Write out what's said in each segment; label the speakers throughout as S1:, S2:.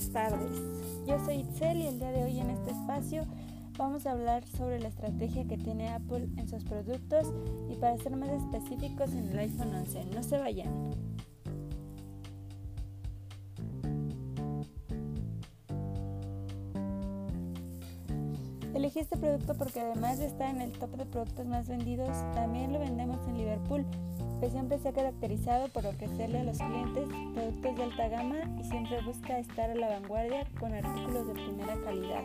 S1: Buenas tardes, yo soy Itzel y el día de hoy en este espacio vamos a hablar sobre la estrategia que tiene Apple en sus productos y para ser más específicos en el iPhone 11. No se vayan. Elegí este producto porque además de estar en el top de productos más vendidos, también lo vendemos en Liverpool que siempre se ha caracterizado por ofrecerle a los clientes productos de alta gama y siempre busca estar a la vanguardia con artículos de primera calidad.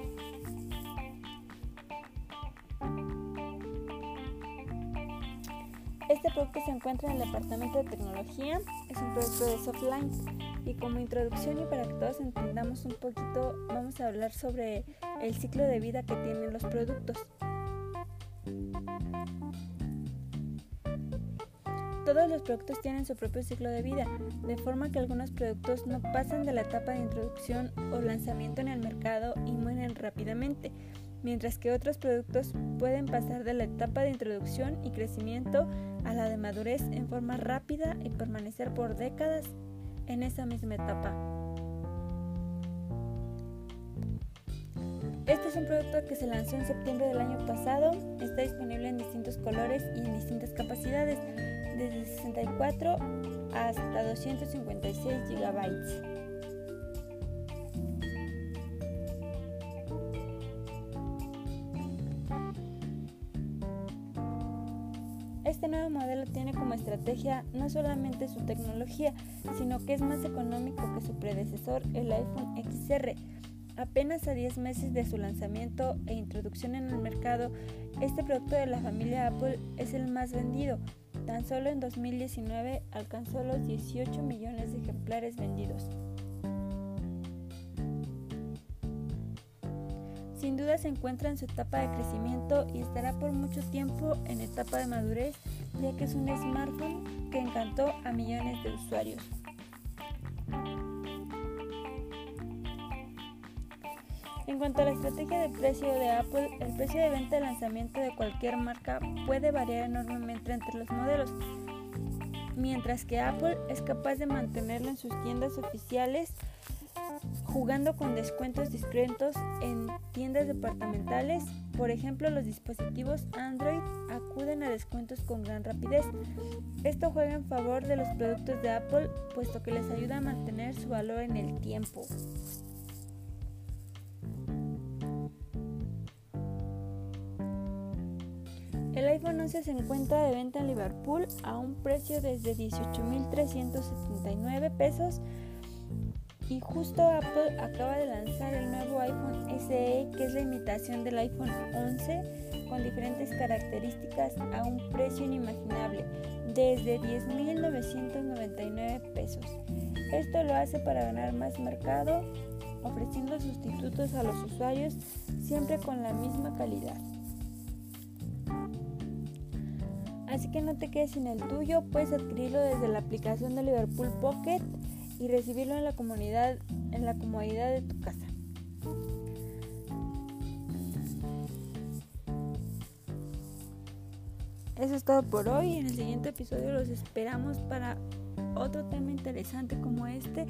S1: Este producto se encuentra en el departamento de tecnología, es un producto de Softline y como introducción y para que todos entendamos un poquito vamos a hablar sobre el ciclo de vida que tienen los productos. Todos los productos tienen su propio ciclo de vida, de forma que algunos productos no pasan de la etapa de introducción o lanzamiento en el mercado y mueren rápidamente, mientras que otros productos pueden pasar de la etapa de introducción y crecimiento a la de madurez en forma rápida y permanecer por décadas en esa misma etapa. Este es un producto que se lanzó en septiembre del año pasado, está disponible en distintos colores y en distintas capacidades desde 64 hasta 256 GB. Este nuevo modelo tiene como estrategia no solamente su tecnología, sino que es más económico que su predecesor, el iPhone XR. Apenas a 10 meses de su lanzamiento e introducción en el mercado, este producto de la familia Apple es el más vendido, Tan solo en 2019 alcanzó los 18 millones de ejemplares vendidos. Sin duda se encuentra en su etapa de crecimiento y estará por mucho tiempo en etapa de madurez, ya que es un smartphone que encantó a millones de usuarios. En cuanto a la estrategia de precio de Apple, el precio de venta de lanzamiento de cualquier marca puede variar enormemente entre los modelos, mientras que Apple es capaz de mantenerlo en sus tiendas oficiales jugando con descuentos discretos en tiendas departamentales. Por ejemplo, los dispositivos Android acuden a descuentos con gran rapidez. Esto juega en favor de los productos de Apple, puesto que les ayuda a mantener su valor en el tiempo. El iPhone 11 se encuentra de venta en Liverpool a un precio desde 18.379 pesos y justo Apple acaba de lanzar el nuevo iPhone SE que es la imitación del iPhone 11 con diferentes características a un precio inimaginable desde 10.999 pesos. Esto lo hace para ganar más mercado ofreciendo sustitutos a los usuarios siempre con la misma calidad. Así que no te quedes sin el tuyo, puedes adquirirlo desde la aplicación de Liverpool Pocket y recibirlo en la comunidad, en la comodidad de tu casa. Eso es todo por hoy. En el siguiente episodio los esperamos para otro tema interesante como este